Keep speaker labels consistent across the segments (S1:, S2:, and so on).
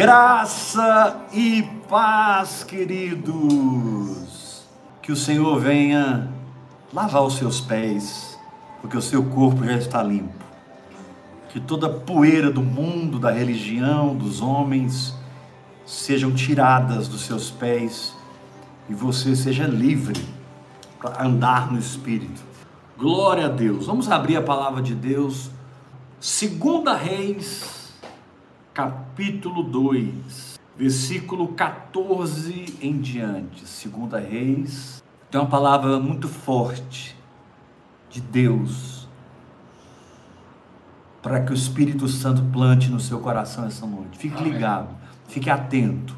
S1: Graça e paz, queridos. Que o Senhor venha lavar os seus pés, porque o seu corpo já está limpo. Que toda poeira do mundo, da religião, dos homens, sejam tiradas dos seus pés e você seja livre para andar no Espírito. Glória a Deus. Vamos abrir a palavra de Deus. Segunda Reis capítulo 2, versículo 14 em diante, segunda Reis, tem uma palavra muito forte de Deus para que o Espírito Santo plante no seu coração essa noite. Fique ligado, fique atento.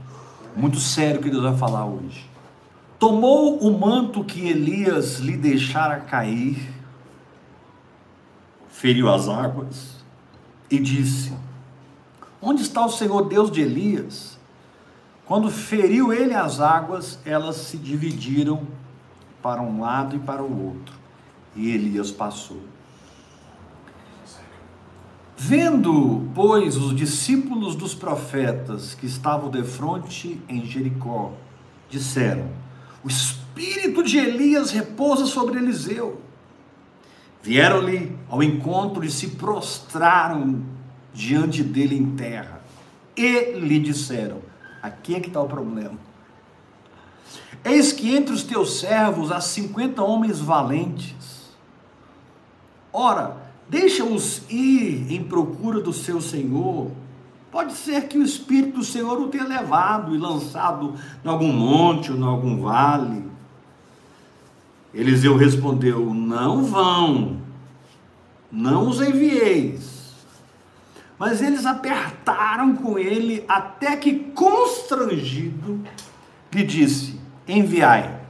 S1: Muito sério que Deus vai falar hoje. Tomou o manto que Elias lhe deixara cair, feriu as águas e disse: Onde está o Senhor Deus de Elias? Quando feriu ele as águas, elas se dividiram para um lado e para o outro, e Elias passou. Vendo, pois, os discípulos dos profetas que estavam de frente em Jericó, disseram: O espírito de Elias repousa sobre Eliseu. Vieram-lhe ao encontro e se prostraram diante dele em terra. E lhe disseram: Aqui é que está o problema. Eis que entre os teus servos há cinquenta homens valentes. Ora, deixa-os ir em procura do seu senhor. Pode ser que o Espírito do Senhor o tenha levado e lançado em algum monte ou em algum vale. Eliseu respondeu: Não vão, não os envieis mas eles apertaram com ele até que, constrangido, lhe disse: Enviai.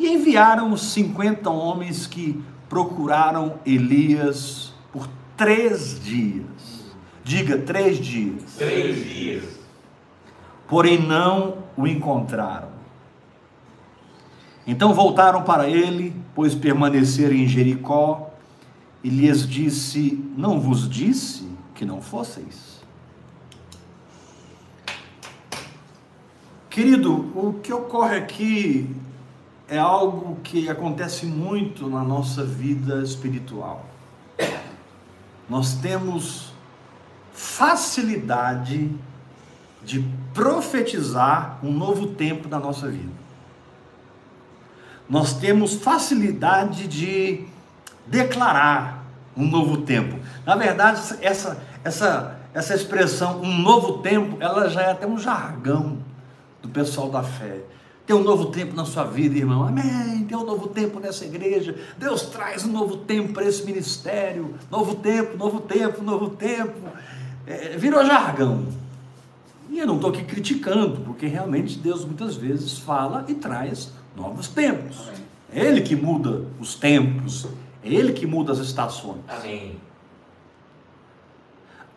S1: E enviaram os 50 homens que procuraram Elias por três dias. Diga, três dias.
S2: Três dias.
S1: Porém, não o encontraram. Então voltaram para ele, pois permaneceram em Jericó, e lhes disse: Não vos disse que não fosseis. Querido, o que ocorre aqui é algo que acontece muito na nossa vida espiritual. Nós temos facilidade de profetizar um novo tempo na nossa vida. Nós temos facilidade de declarar um novo tempo. Na verdade, essa, essa, essa expressão, um novo tempo, ela já é até um jargão do pessoal da fé. Tem um novo tempo na sua vida, irmão. Amém. Tem um novo tempo nessa igreja. Deus traz um novo tempo para esse ministério. Novo tempo, novo tempo, novo tempo. É, virou jargão. E eu não estou aqui criticando, porque realmente Deus muitas vezes fala e traz novos tempos. É Ele que muda os tempos, é Ele que muda as estações.
S2: Amém.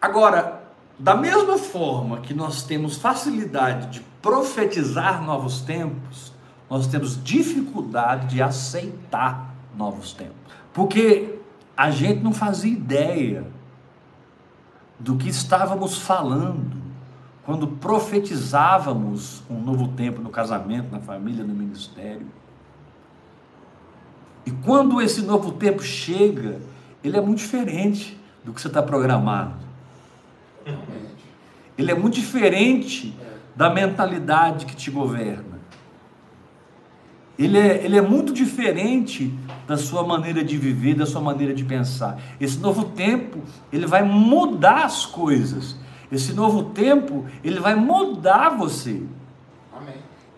S1: Agora, da mesma forma que nós temos facilidade de profetizar novos tempos, nós temos dificuldade de aceitar novos tempos. Porque a gente não fazia ideia do que estávamos falando quando profetizávamos um novo tempo no casamento, na família, no ministério. E quando esse novo tempo chega, ele é muito diferente do que você está programado. Ele é muito diferente da mentalidade que te governa. Ele é, ele é muito diferente da sua maneira de viver, da sua maneira de pensar. Esse novo tempo, ele vai mudar as coisas. Esse novo tempo, ele vai mudar você.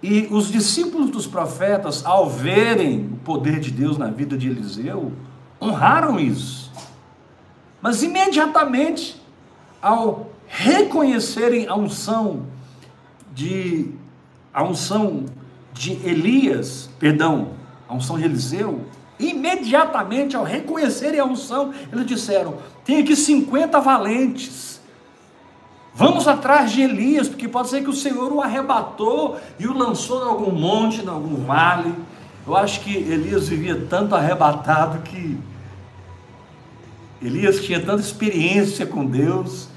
S1: E os discípulos dos profetas, ao verem o poder de Deus na vida de Eliseu, honraram isso. Mas imediatamente, ao reconhecerem a unção de a unção de Elias, perdão, a unção de Eliseu, imediatamente ao reconhecerem a unção, eles disseram: tem aqui 50 valentes Vamos atrás de Elias, porque pode ser que o Senhor o arrebatou e o lançou em algum monte, em algum vale. Eu acho que Elias vivia tanto arrebatado que Elias tinha tanta experiência com Deus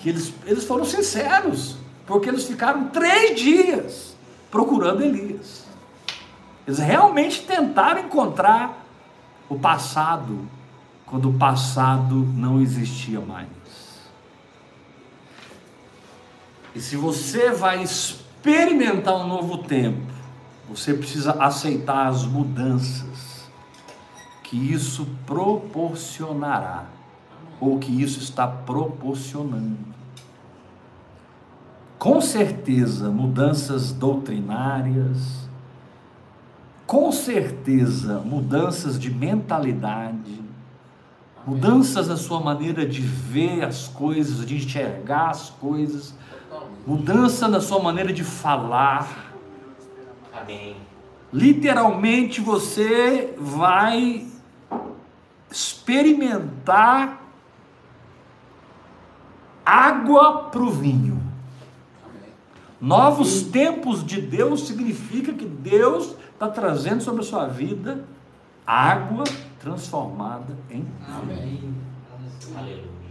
S1: que eles, eles foram sinceros, porque eles ficaram três dias procurando Elias. Eles realmente tentaram encontrar o passado, quando o passado não existia mais. E se você vai experimentar um novo tempo, você precisa aceitar as mudanças que isso proporcionará, ou que isso está proporcionando. Com certeza, mudanças doutrinárias, com certeza, mudanças de mentalidade, mudanças na sua maneira de ver as coisas, de enxergar as coisas, mudança na sua maneira de falar.
S2: Amém.
S1: Literalmente você vai experimentar água para o vinho. Novos tempos de Deus significa que Deus está trazendo sobre a sua vida água transformada em vinho.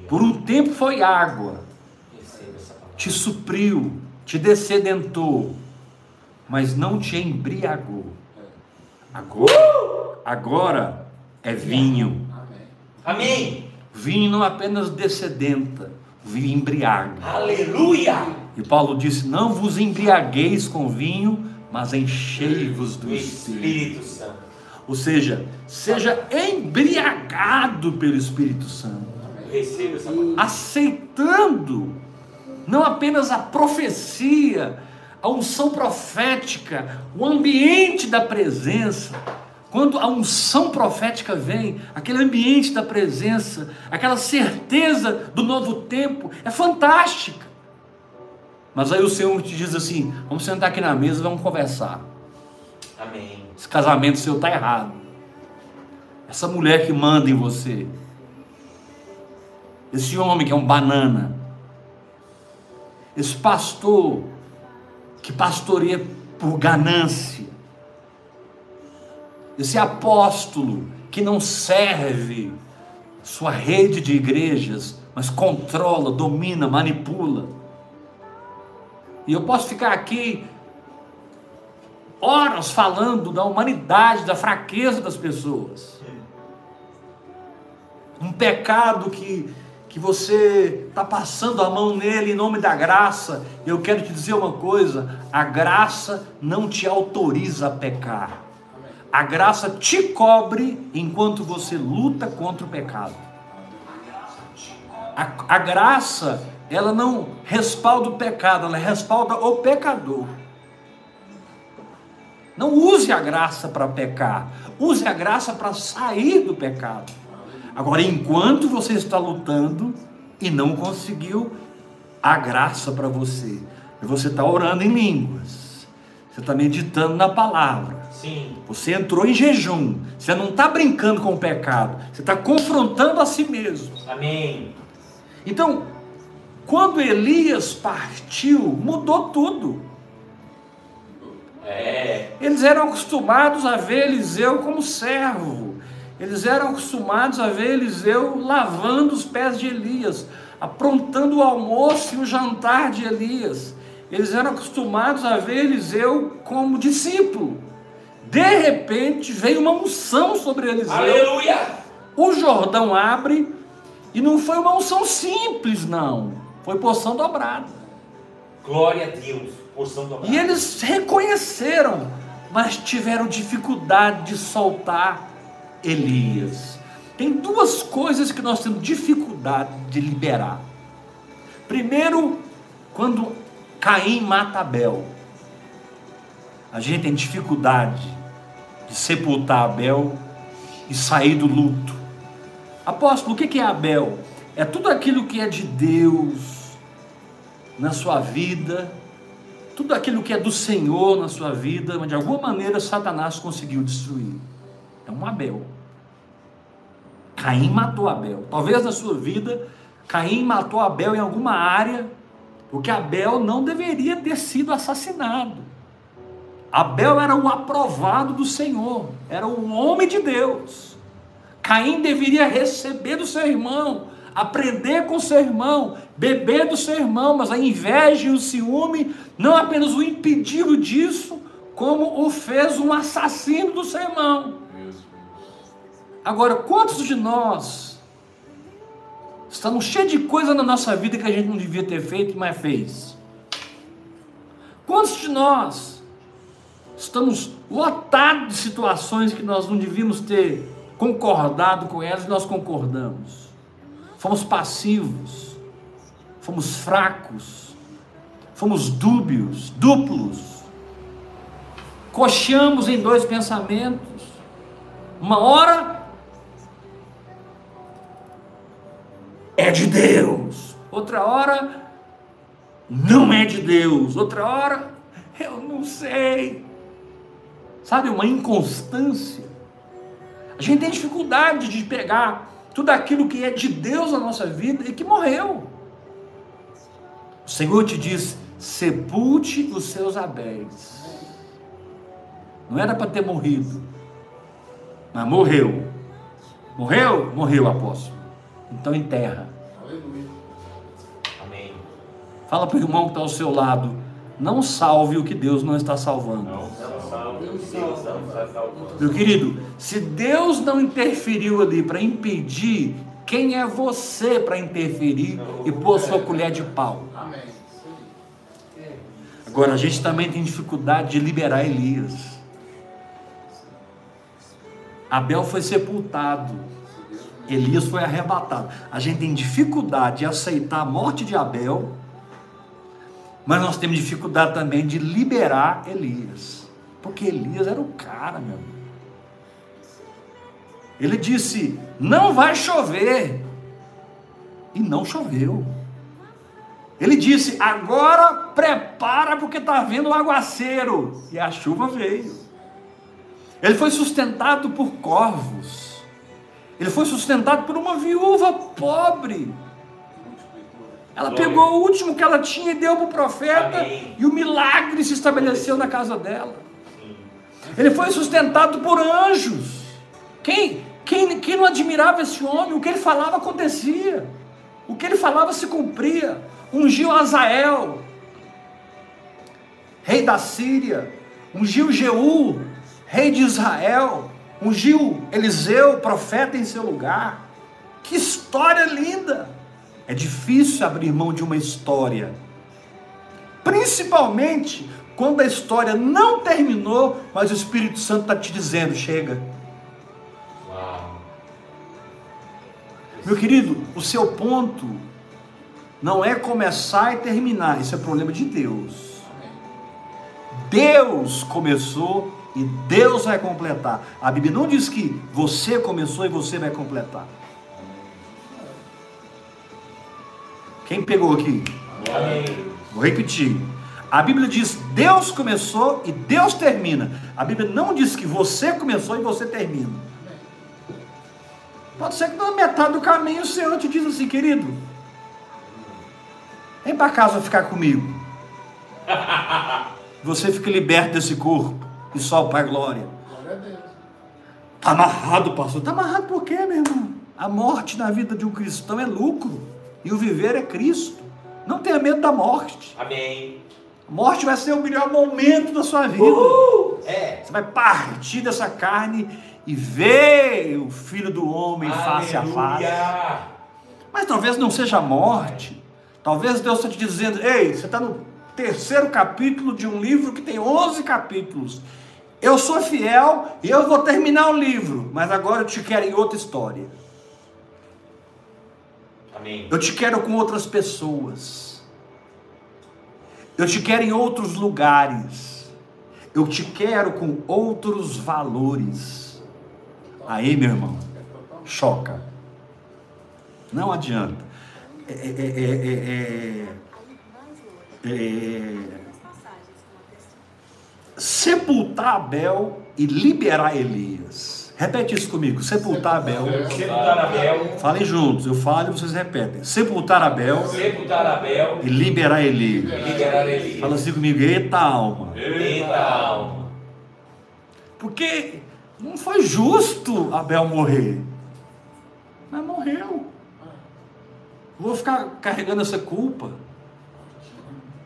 S1: Por um tempo foi água, te supriu, te descedentou, mas não te embriagou. Agora, agora é vinho.
S3: Amém.
S1: Vinho não apenas descedenta, vinho embriaga.
S2: Aleluia.
S1: E Paulo disse: Não vos embriagueis com vinho, mas enchei-vos do Espírito.
S2: Espírito Santo.
S1: Ou seja, seja embriagado pelo Espírito Santo,
S2: Receba essa palavra.
S1: aceitando não apenas a profecia, a unção profética, o ambiente da presença. Quando a unção profética vem, aquele ambiente da presença, aquela certeza do novo tempo, é fantástica. Mas aí o Senhor te diz assim: vamos sentar aqui na mesa e vamos conversar.
S2: Amém.
S1: Esse casamento seu está errado. Essa mulher que manda em você. Esse homem que é um banana. Esse pastor que pastoreia por ganância. Esse apóstolo que não serve sua rede de igrejas, mas controla, domina, manipula. E eu posso ficar aqui horas falando da humanidade, da fraqueza das pessoas. Um pecado que, que você está passando a mão nele em nome da graça. Eu quero te dizer uma coisa: a graça não te autoriza a pecar. A graça te cobre enquanto você luta contra o pecado. A, a graça, ela não respalda o pecado, ela respalda o pecador. Não use a graça para pecar, use a graça para sair do pecado. Agora, enquanto você está lutando e não conseguiu a graça para você, você está orando em línguas, você está meditando na palavra,
S2: Sim.
S1: você entrou em jejum, você não está brincando com o pecado, você está confrontando a si mesmo.
S2: Amém.
S1: Então, quando Elias partiu, mudou tudo.
S2: É.
S1: Eles eram acostumados a ver Eliseu como servo. Eles eram acostumados a ver Eliseu lavando os pés de Elias, aprontando o almoço e o jantar de Elias. Eles eram acostumados a ver Eliseu como discípulo. De repente veio uma unção sobre Eliseu.
S2: Aleluia.
S1: O Jordão abre e não foi uma unção simples, não. Foi porção dobrada.
S2: Glória a Deus. Porção dobrada.
S1: E eles reconheceram, mas tiveram dificuldade de soltar Elias. Tem duas coisas que nós temos dificuldade de liberar. Primeiro, quando Caim mata Abel, a gente tem dificuldade de sepultar Abel e sair do luto. Apóstolo, o que é Abel? É tudo aquilo que é de Deus na sua vida, tudo aquilo que é do Senhor na sua vida, mas de alguma maneira Satanás conseguiu destruir. É um Abel. Caim matou Abel. Talvez na sua vida, Caim matou Abel em alguma área, porque Abel não deveria ter sido assassinado. Abel era o aprovado do Senhor, era o homem de Deus. Caim deveria receber do seu irmão, aprender com seu irmão, beber do seu irmão, mas a inveja e o ciúme não apenas o impediram disso, como o fez um assassino do seu irmão. Agora, quantos de nós estamos cheios de coisa na nossa vida que a gente não devia ter feito, mas fez? Quantos de nós estamos lotados de situações que nós não devíamos ter concordado com elas e nós concordamos? Fomos passivos, fomos fracos, fomos dúbios, duplos, cocheamos em dois pensamentos. Uma hora é de Deus. Outra hora, não é de Deus. Outra hora, eu não sei. Sabe, uma inconstância. A gente tem dificuldade de pegar tudo aquilo que é de Deus na nossa vida e que morreu. O Senhor te diz: sepulte os seus Abéis. Não era para ter morrido, mas morreu. Morreu? Morreu, apóstolo. Então enterra.
S2: Amém.
S1: Fala para o irmão que está ao seu lado. Não salve o que Deus não está salvando. Não, salvando. Meu querido, se Deus não interferiu ali para impedir, quem é você para interferir e pôr sua colher de pau? Amém. Agora, a gente também tem dificuldade de liberar Elias. Abel foi sepultado. Elias foi arrebatado. A gente tem dificuldade de aceitar a morte de Abel, mas nós temos dificuldade também de liberar Elias, porque Elias era o cara, meu amigo. Ele disse: Não vai chover, e não choveu. Ele disse: Agora prepara, porque está vindo o aguaceiro, e a chuva veio. Ele foi sustentado por corvos. Ele foi sustentado por uma viúva pobre. Ela pegou o último que ela tinha e deu para o profeta, e o milagre se estabeleceu na casa dela. Ele foi sustentado por anjos. Quem, quem, quem não admirava esse homem? O que ele falava acontecia. O que ele falava se cumpria. Ungiu Azael, rei da Síria. Ungiu Jeú, rei de Israel ungiu Eliseu, profeta, em seu lugar. Que história linda! É difícil abrir mão de uma história, principalmente quando a história não terminou, mas o Espírito Santo está te dizendo: chega. Uau. Meu querido, o seu ponto não é começar e terminar, isso é problema de Deus. Deus começou e Deus vai completar. A Bíblia não diz que você começou e você vai completar. Quem pegou aqui? Amém. Vou repetir. A Bíblia diz Deus começou e Deus termina. A Bíblia não diz que você começou e você termina. Pode ser que na metade do caminho o Senhor te diz assim, querido, vem para casa ficar comigo. Você fica liberto desse corpo e só para a glória. Está amarrado, pastor. Está amarrado por quê, meu irmão? A morte na vida de um cristão é lucro. E o viver é Cristo. Não tenha medo da morte.
S2: Amém.
S1: Morte vai ser o melhor momento da sua vida. Uh, é. Você vai partir dessa carne e ver o Filho do Homem Aleluia. face a face. Mas talvez não seja a morte. Talvez Deus esteja te dizendo: ei, você está no terceiro capítulo de um livro que tem 11 capítulos. Eu sou fiel e eu vou terminar o livro, mas agora eu te quero em outra história.
S2: Amém.
S1: Eu te quero com outras pessoas. Eu te quero em outros lugares. Eu te quero com outros valores. Aí, meu irmão, choca. Não adianta. É, é, é, é é, sepultar Abel e liberar Elias. Repete isso comigo. Sepultar Abel.
S2: Sepultar Abel.
S1: Falem juntos. Eu falo e vocês repetem. Sepultar Abel.
S2: Sepultar Abel.
S1: E liberar Elias.
S2: Liberar Elias.
S1: Fala assim comigo. Eita alma.
S2: Eita alma.
S1: Porque não foi justo Abel morrer. Mas morreu. Eu vou ficar carregando essa culpa,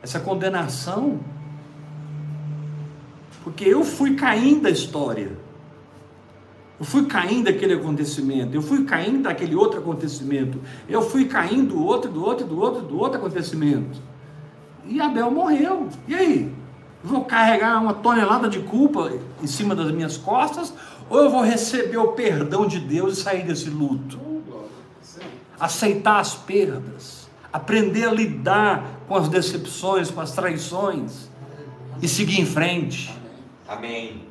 S1: essa condenação, porque eu fui caindo da história. Eu fui caindo daquele acontecimento, eu fui caindo daquele outro acontecimento, eu fui caindo do outro, do outro, do outro, do outro acontecimento. E Abel morreu. E aí? Vou carregar uma tonelada de culpa em cima das minhas costas ou eu vou receber o perdão de Deus e sair desse luto? Aceitar as perdas, aprender a lidar com as decepções, com as traições e seguir em frente.
S2: Amém.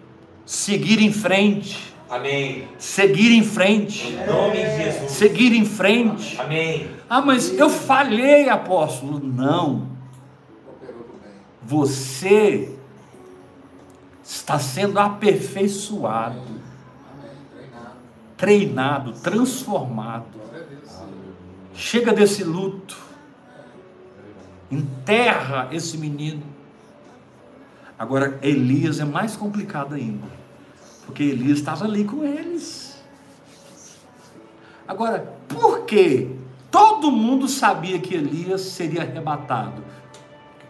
S1: Seguir em frente.
S2: Amém.
S1: Seguir em frente.
S2: Em nome de Jesus.
S1: Seguir em frente.
S2: Amém.
S1: Ah, mas eu falhei, apóstolo. Não. Você está sendo aperfeiçoado, treinado, transformado. Chega desse luto. Enterra esse menino. Agora, Elias é mais complicado ainda. Porque Elias estava ali com eles. Agora, por que todo mundo sabia que Elias seria arrebatado?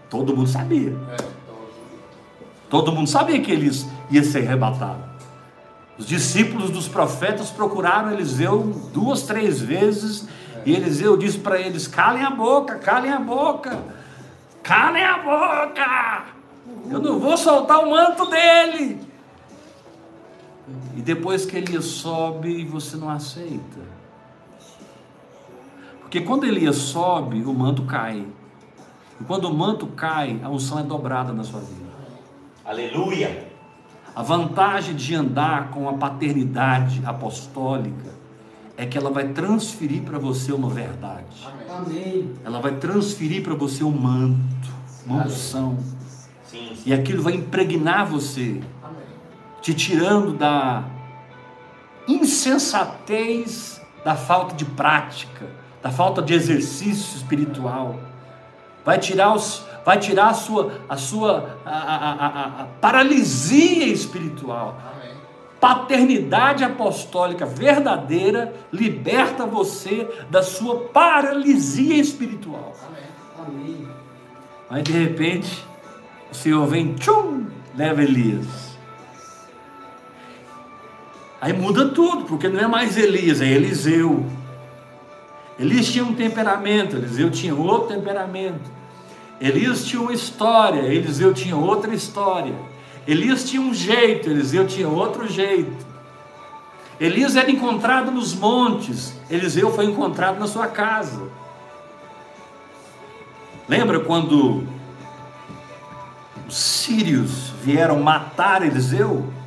S1: Todo mundo sabia. Todo mundo sabia que Elias ia ser arrebatado. Os discípulos dos profetas procuraram Eliseu duas, três vezes, e Eliseu disse para eles: calem a boca, calem a boca, calem a boca, eu não vou soltar o manto dele. E depois que Elias sobe, você não aceita. Porque quando Elias sobe, o manto cai. E quando o manto cai, a unção é dobrada na sua vida.
S2: Aleluia.
S1: A vantagem de andar com a paternidade apostólica é que ela vai transferir para você uma verdade.
S3: Amém.
S1: Ela vai transferir para você um manto, uma unção.
S2: Sim.
S1: E aquilo vai impregnar você, te tirando da insensatez da falta de prática, da falta de exercício espiritual. Vai tirar os, vai tirar a sua, a sua a, a, a, paralisia espiritual. Paternidade apostólica verdadeira liberta você da sua paralisia espiritual.
S3: Amém.
S1: Aí de repente, o Senhor vem, tchum, leva Elias. Aí muda tudo, porque não é mais Elias, é Eliseu. Elias tinha um temperamento, Eliseu tinha outro temperamento. Elias tinha uma história, Eliseu tinha outra história. Elias tinha um jeito, Eliseu tinha outro jeito. Elias era encontrado nos montes, Eliseu foi encontrado na sua casa. Lembra quando os sírios vieram matar Eliseu?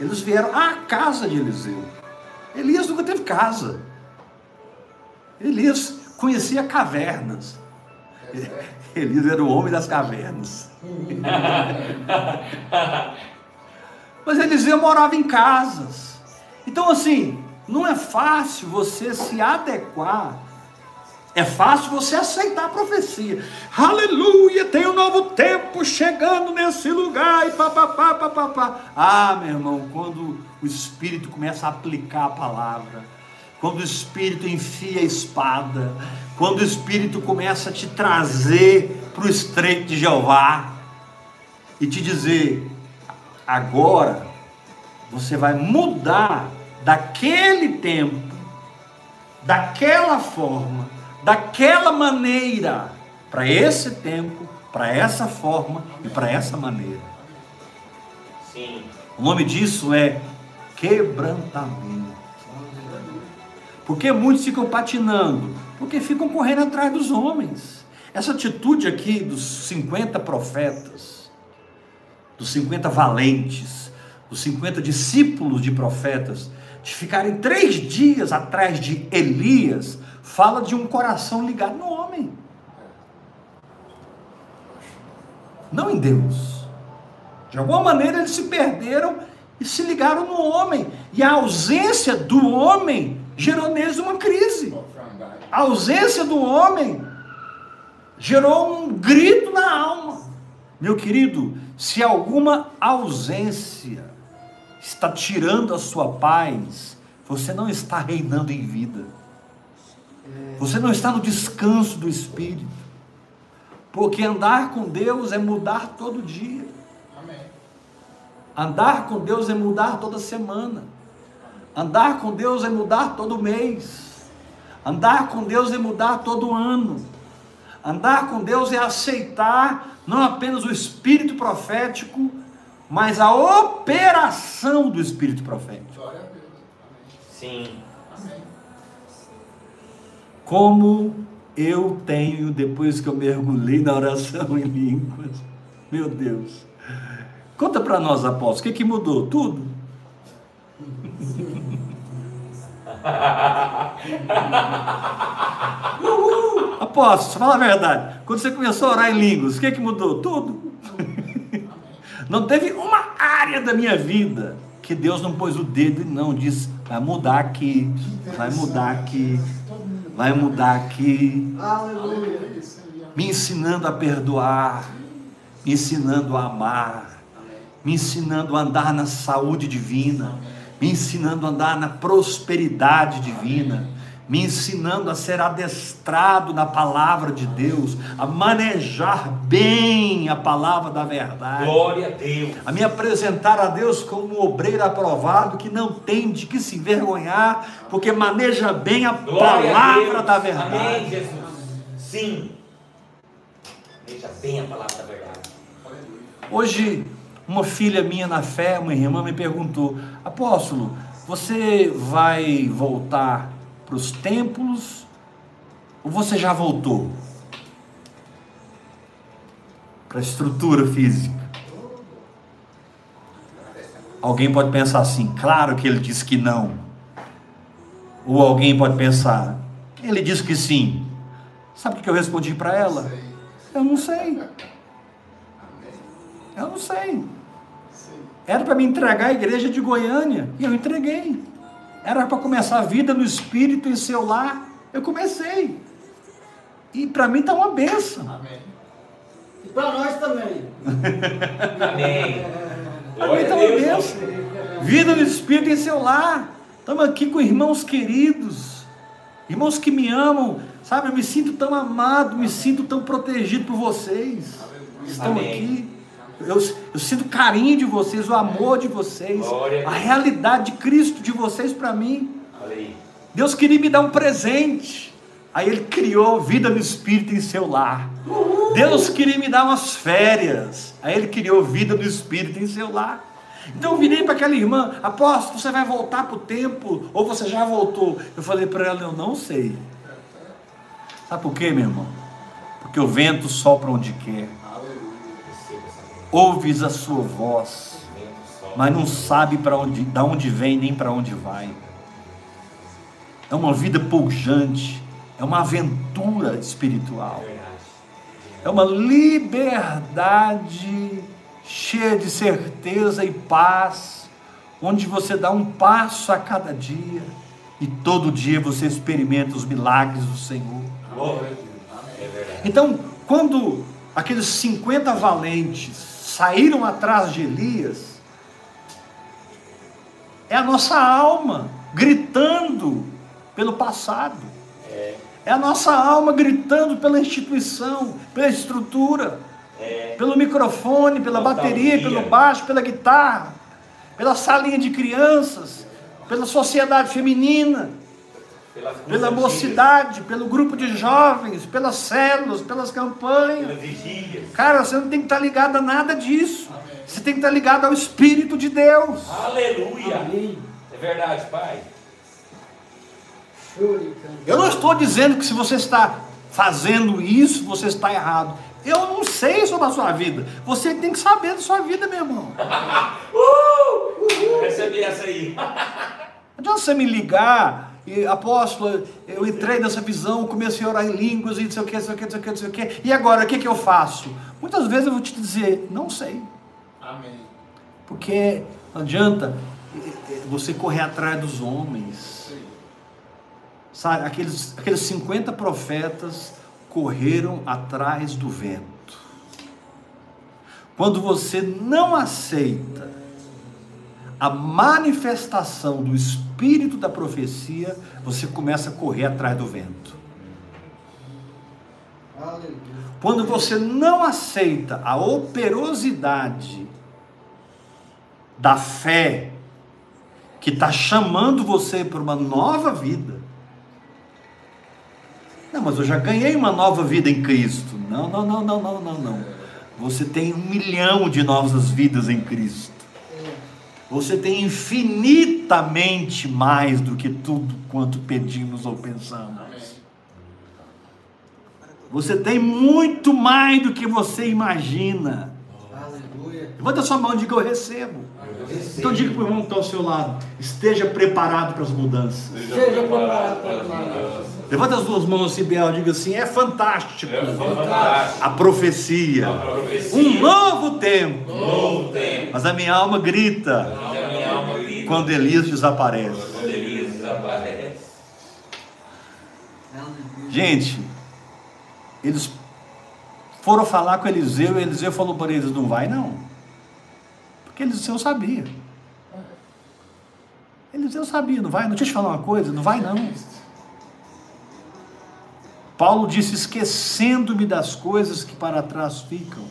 S1: Eles vieram à casa de Eliseu. Elias nunca teve casa. Elias conhecia cavernas. Elias era o homem das cavernas. Mas Eliseu morava em casas. Então, assim, não é fácil você se adequar. É fácil você aceitar a profecia. Aleluia, tem um novo tempo chegando nesse lugar e papapá, papapá. Ah, meu irmão, quando o Espírito começa a aplicar a palavra, quando o Espírito enfia a espada, quando o Espírito começa a te trazer para o estreito de Jeová e te dizer: agora você vai mudar daquele tempo, daquela forma, daquela maneira, para esse tempo, para essa forma e para essa maneira.
S2: Sim.
S1: O nome disso é quebrantamento. Porque muitos ficam patinando? Porque ficam correndo atrás dos homens. Essa atitude aqui dos 50 profetas, dos 50 valentes, dos 50 discípulos de profetas, de ficarem três dias atrás de Elias, fala de um coração ligado no homem, não em Deus. De alguma maneira eles se perderam e se ligaram no homem, e a ausência do homem gerou neles uma crise. A ausência do homem gerou um grito na alma. Meu querido, se alguma ausência está tirando a sua paz, você não está reinando em vida. Você não está no descanso do Espírito. Porque andar com Deus é mudar todo dia. Andar com Deus é mudar toda semana. Andar com Deus é mudar todo mês. Andar com Deus é mudar todo ano. Andar com Deus é aceitar não apenas o espírito profético, mas a operação do espírito profético.
S2: Sim.
S1: Como eu tenho, depois que eu mergulhei na oração em línguas, meu Deus. Conta para nós, apóstolos, o que, que mudou? Tudo. Uhul. Apóstolos, fala a verdade. Quando você começou a orar em línguas, o que, que mudou? Tudo. Não teve uma área da minha vida que Deus não pôs o dedo e não disse, vai mudar aqui, vai mudar aqui, vai mudar aqui.
S3: Aleluia.
S1: Me ensinando a perdoar, me ensinando a amar, me ensinando a andar na saúde divina, me ensinando a andar na prosperidade divina, me ensinando a ser adestrado na palavra de Deus, a manejar bem a palavra da verdade
S2: Glória a Deus.
S1: a me apresentar a Deus como um obreiro aprovado que não tem de que se envergonhar, porque maneja bem a
S2: Glória a
S1: palavra
S2: Deus.
S1: da
S2: Amém,
S1: verdade.
S2: Jesus. Sim. Veja bem a palavra da verdade.
S1: Hoje, uma filha minha na fé, uma irmã, me perguntou: Apóstolo, você vai voltar para os templos ou você já voltou? Para a estrutura física. Alguém pode pensar assim, claro que ele disse que não. Ou alguém pode pensar, ele disse que sim. Sabe o que eu respondi para ela? Eu não sei. Eu não sei. Era para me entregar a igreja de Goiânia e eu entreguei. Era para começar a vida no espírito em seu lar. Eu comecei. E para mim está uma benção.
S3: E para nós também.
S2: Amém.
S1: Para mim está uma benção. Vida no espírito em seu lar. Estamos aqui com irmãos queridos. Irmãos que me amam. Sabe, eu me sinto tão amado, me sinto tão protegido por vocês. Estão
S2: Amém.
S1: aqui. Eu, eu sinto o carinho de vocês, o amor de vocês,
S2: Glória a
S1: realidade de Cristo de vocês para mim. Deus queria me dar um presente. Aí ele criou vida no espírito em seu lar. Deus queria me dar umas férias. Aí ele criou vida no espírito em seu lar. Então eu virei para aquela irmã, apóstolo, você vai voltar para o templo ou você já voltou? Eu falei para ela, eu não sei. Sabe por quê, meu irmão? Porque o vento sopra onde quer. Ouves a sua voz, mas não sabe para onde, da onde vem nem para onde vai. É uma vida pujante, é uma aventura espiritual, é uma liberdade cheia de certeza e paz, onde você dá um passo a cada dia e todo dia você experimenta os milagres do Senhor. Então, quando aqueles 50 valentes saíram atrás de Elias, é a nossa alma gritando pelo passado. É a nossa alma gritando pela instituição, pela estrutura,
S2: É.
S1: pelo microfone, pela bateria, pelo baixo, pela guitarra, pela salinha de crianças, pela sociedade feminina, Pela mocidade, pelo grupo de jovens, pelas células, pelas campanhas.
S2: Pelas vigílias.
S1: Cara, você não tem que estar ligado a nada disso. Você tem que estar ligado ao Espírito de Deus.
S2: Aleluia.
S3: Amém.
S2: É verdade, Pai.
S1: Eu não estou dizendo que se você está fazendo isso, você está errado. Eu não sei sobre a sua vida. Você tem que saber da sua vida, meu irmão.
S2: Uh! Recebi essa aí.
S1: Não adianta você me ligar e, apóstolo, eu entrei nessa visão, comecei a orar em línguas e não sei o que, não sei o que, não sei o que, não sei o que. E agora, o que, que eu faço? Muitas vezes eu vou te dizer, não sei.
S4: Amém.
S1: Porque não adianta eh, eh, você correr atrás dos homens. Sabe, aqueles, aqueles 50 profetas correram atrás do vento. Quando você não aceita a manifestação do espírito da profecia, você começa a correr atrás do vento. Quando você não aceita a operosidade da fé que está chamando você para uma nova vida. Não, mas eu já ganhei uma nova vida em Cristo. Não, não, não, não, não, não, não. Você tem um milhão de novas vidas em Cristo. Você tem infinitamente mais do que tudo quanto pedimos ou pensamos. Você tem muito mais do que você imagina.
S3: Aleluia.
S1: Levanta sua mão e diga: Eu recebo. Então diga para o irmão que está ao seu lado: Esteja preparado para as mudanças.
S3: Seja preparado para nós.
S1: Levanta as duas mãos assim, Biel, diga assim: É fantástico.
S2: É fantástico.
S1: A profecia.
S2: A profecia.
S1: Um novo tempo.
S2: Novo tempo.
S1: Mas a minha alma grita
S2: minha alma grita
S1: quando Elias desaparece.
S2: quando Elias desaparece.
S1: Gente, eles foram falar com Eliseu e Eliseu falou para eles: Não vai não. Porque Eliseu sabia. Eliseu sabia, não vai? Não eu te falar uma coisa, não vai não. Paulo disse: esquecendo-me das coisas que para trás ficam.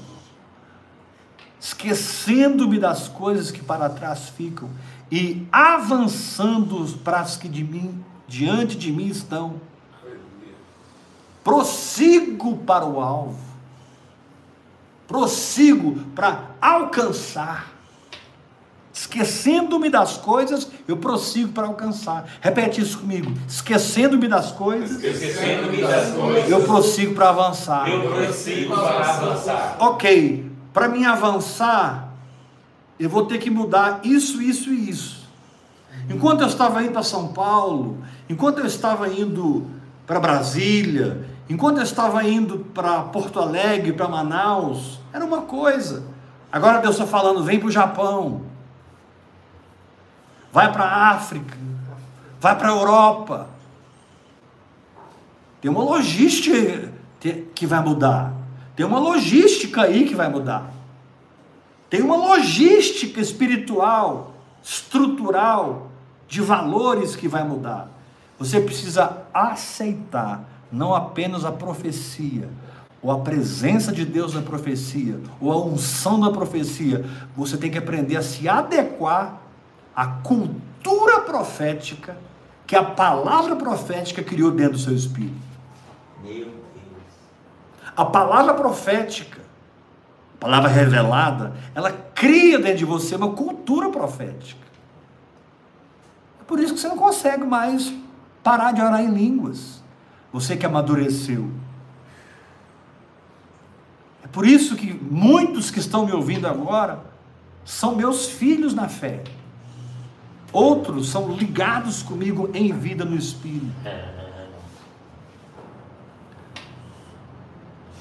S1: Esquecendo-me das coisas que para trás ficam e avançando para as que de mim, diante de mim estão. Prossigo para o alvo. Prossigo para alcançar. Esquecendo-me das coisas, eu prossigo para alcançar. Repete isso comigo. Esquecendo-me das coisas,
S2: Esquecendo-me das coisas,
S1: eu prossigo para avançar.
S2: eu prossigo para avançar.
S1: Ok, para mim avançar, eu vou ter que mudar isso, isso e isso. Enquanto eu estava indo para São Paulo, enquanto eu estava indo para Brasília, enquanto eu estava indo para Porto Alegre, para Manaus, era uma coisa. Agora Deus está falando: vem para o Japão, vai para a África, vai para a Europa. Tem uma logística que vai mudar. Tem uma logística aí que vai mudar. Tem uma logística espiritual, estrutural, de valores que vai mudar. Você precisa aceitar não apenas a profecia, ou a presença de Deus na profecia, ou a unção da profecia. Você tem que aprender a se adequar à cultura profética que a palavra profética criou dentro do seu espírito.
S2: Meu Deus.
S1: A palavra profética, a palavra revelada, ela cria dentro de você uma cultura profética. É por isso que você não consegue mais parar de orar em línguas. Você que amadureceu. É por isso que muitos que estão me ouvindo agora são meus filhos na fé. Outros são ligados comigo em vida no Espírito.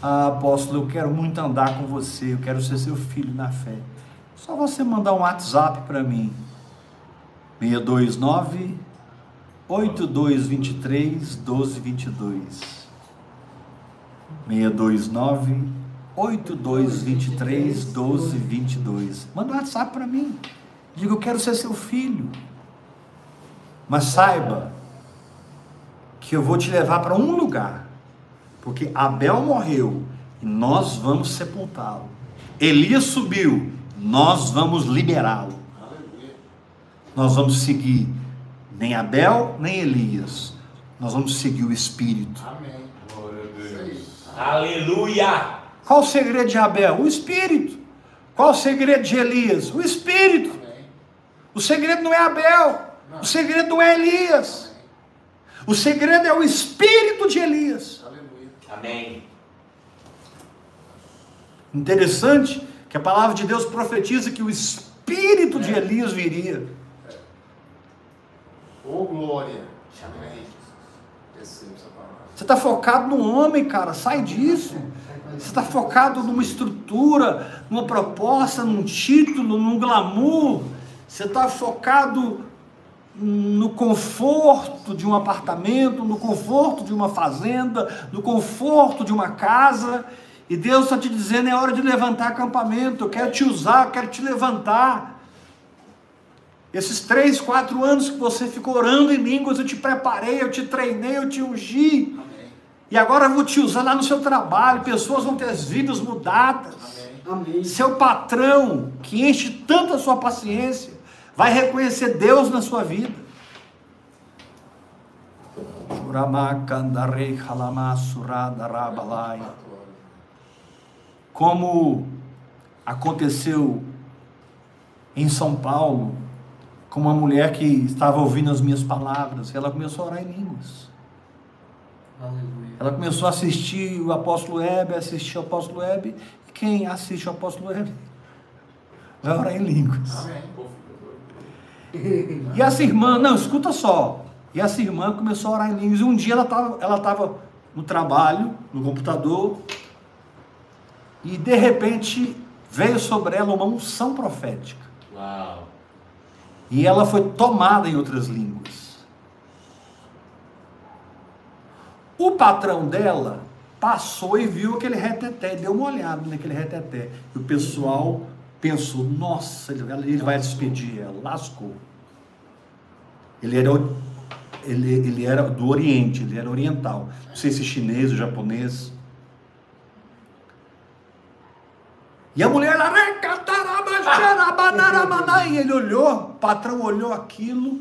S1: Ah, apóstolo, eu quero muito andar com você, eu quero ser seu filho na fé. Só você mandar um WhatsApp para mim. 629 8223 1222. 629 8223 1222. Manda um WhatsApp para mim. Diga, eu quero ser seu filho. Mas saiba que eu vou te levar para um lugar. Porque Abel morreu e nós vamos sepultá-lo. Elias subiu, nós vamos liberá-lo. Nós vamos seguir nem Abel, nem Elias. Nós vamos seguir o Espírito.
S3: Amém.
S4: Glória a Deus.
S2: Aleluia.
S1: Qual o segredo de Abel? O Espírito. Qual o segredo de Elias? O Espírito. O segredo não é Abel. O segredo não é Elias. O segredo é o Espírito de Elias.
S3: Aleluia.
S2: Amém.
S1: Interessante que a palavra de Deus profetiza que o Espírito de Elias viria.
S3: Glória. Amém. Receba essa palavra.
S1: Você está focado no homem, cara. Sai disso. Você está focado numa estrutura, numa proposta, num título, num glamour. Você está focado no conforto de um apartamento, no conforto de uma fazenda, no conforto de uma casa. E Deus está te dizendo: é hora de levantar acampamento. Eu quero te usar, eu quero te levantar. Esses três, quatro anos que você ficou orando em línguas, eu te preparei, eu te treinei, eu te ungi.
S3: Amém.
S1: E agora eu vou te usar lá no seu trabalho. Pessoas vão ter as vidas mudadas.
S3: Amém.
S1: Seu patrão, que enche tanto a sua paciência, vai reconhecer Deus na sua vida. Como aconteceu em São Paulo, com uma mulher que estava ouvindo as minhas palavras, ela começou a orar em línguas. Ela começou a assistir o apóstolo Hebe, assistir o apóstolo Hebe, e quem assiste o apóstolo Hebe vai orar em línguas.
S3: Amém.
S1: E essa irmã, não, escuta só. E essa irmã começou a orar em línguas. E um dia ela estava ela tava no trabalho, no computador, e de repente veio sobre ela uma unção profética.
S2: Uau.
S1: E ela foi tomada em outras línguas. O patrão dela passou e viu aquele reteté, deu uma olhada naquele reteté. E o pessoal pensou: nossa, ele ele vai despedir ela, lascou. Ele era, ele, ele era do Oriente, ele era oriental. Não sei se chinês ou japonês. E a mulher lá, e ele olhou, o patrão olhou aquilo,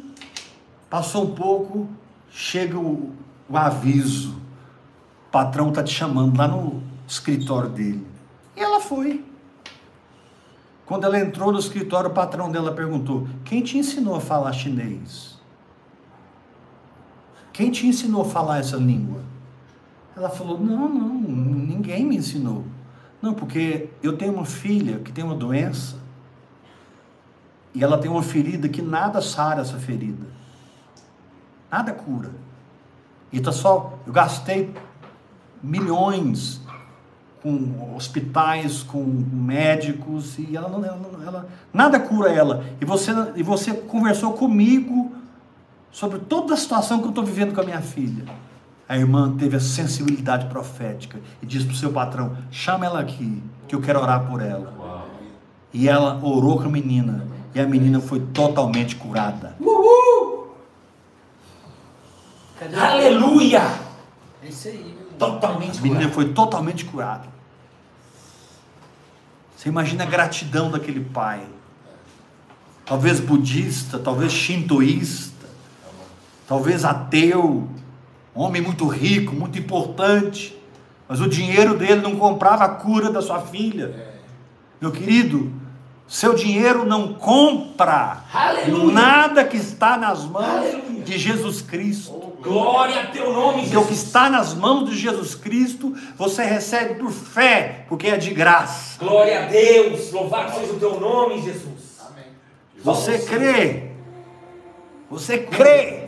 S1: passou um pouco, chega o, o aviso, o patrão está te chamando lá no escritório dele. E ela foi. Quando ela entrou no escritório, o patrão dela perguntou: Quem te ensinou a falar chinês? Quem te ensinou a falar essa língua? Ela falou: Não, não, ninguém me ensinou. Não, porque eu tenho uma filha que tem uma doença e ela tem uma ferida que nada sara essa ferida, nada cura. E tá só, eu gastei milhões com hospitais, com médicos e ela não, ela, ela- nada cura ela. E você, e você conversou comigo sobre toda a situação que eu estou vivendo com a minha filha. A irmã teve a sensibilidade profética e disse para o seu patrão: chama ela aqui, que eu quero orar por ela. E ela orou com a menina, e a menina foi totalmente curada.
S3: Cadê
S2: Aleluia!
S3: É isso aí.
S2: Totalmente
S1: A menina foi totalmente curada. Você imagina a gratidão daquele pai. Talvez budista, talvez shintoísta, talvez ateu, homem muito rico, muito importante, mas o dinheiro dele não comprava a cura da sua filha. Meu querido, seu dinheiro não compra
S2: Aleluia.
S1: nada que está nas mãos
S2: Aleluia.
S1: de Jesus Cristo.
S2: Glória a teu nome,
S1: Porque o que
S2: Jesus.
S1: está nas mãos de Jesus Cristo, você recebe por fé, porque é de graça.
S2: Glória a Deus. Louvado seja o teu nome, Jesus.
S3: Amém.
S1: Você crê, você crê,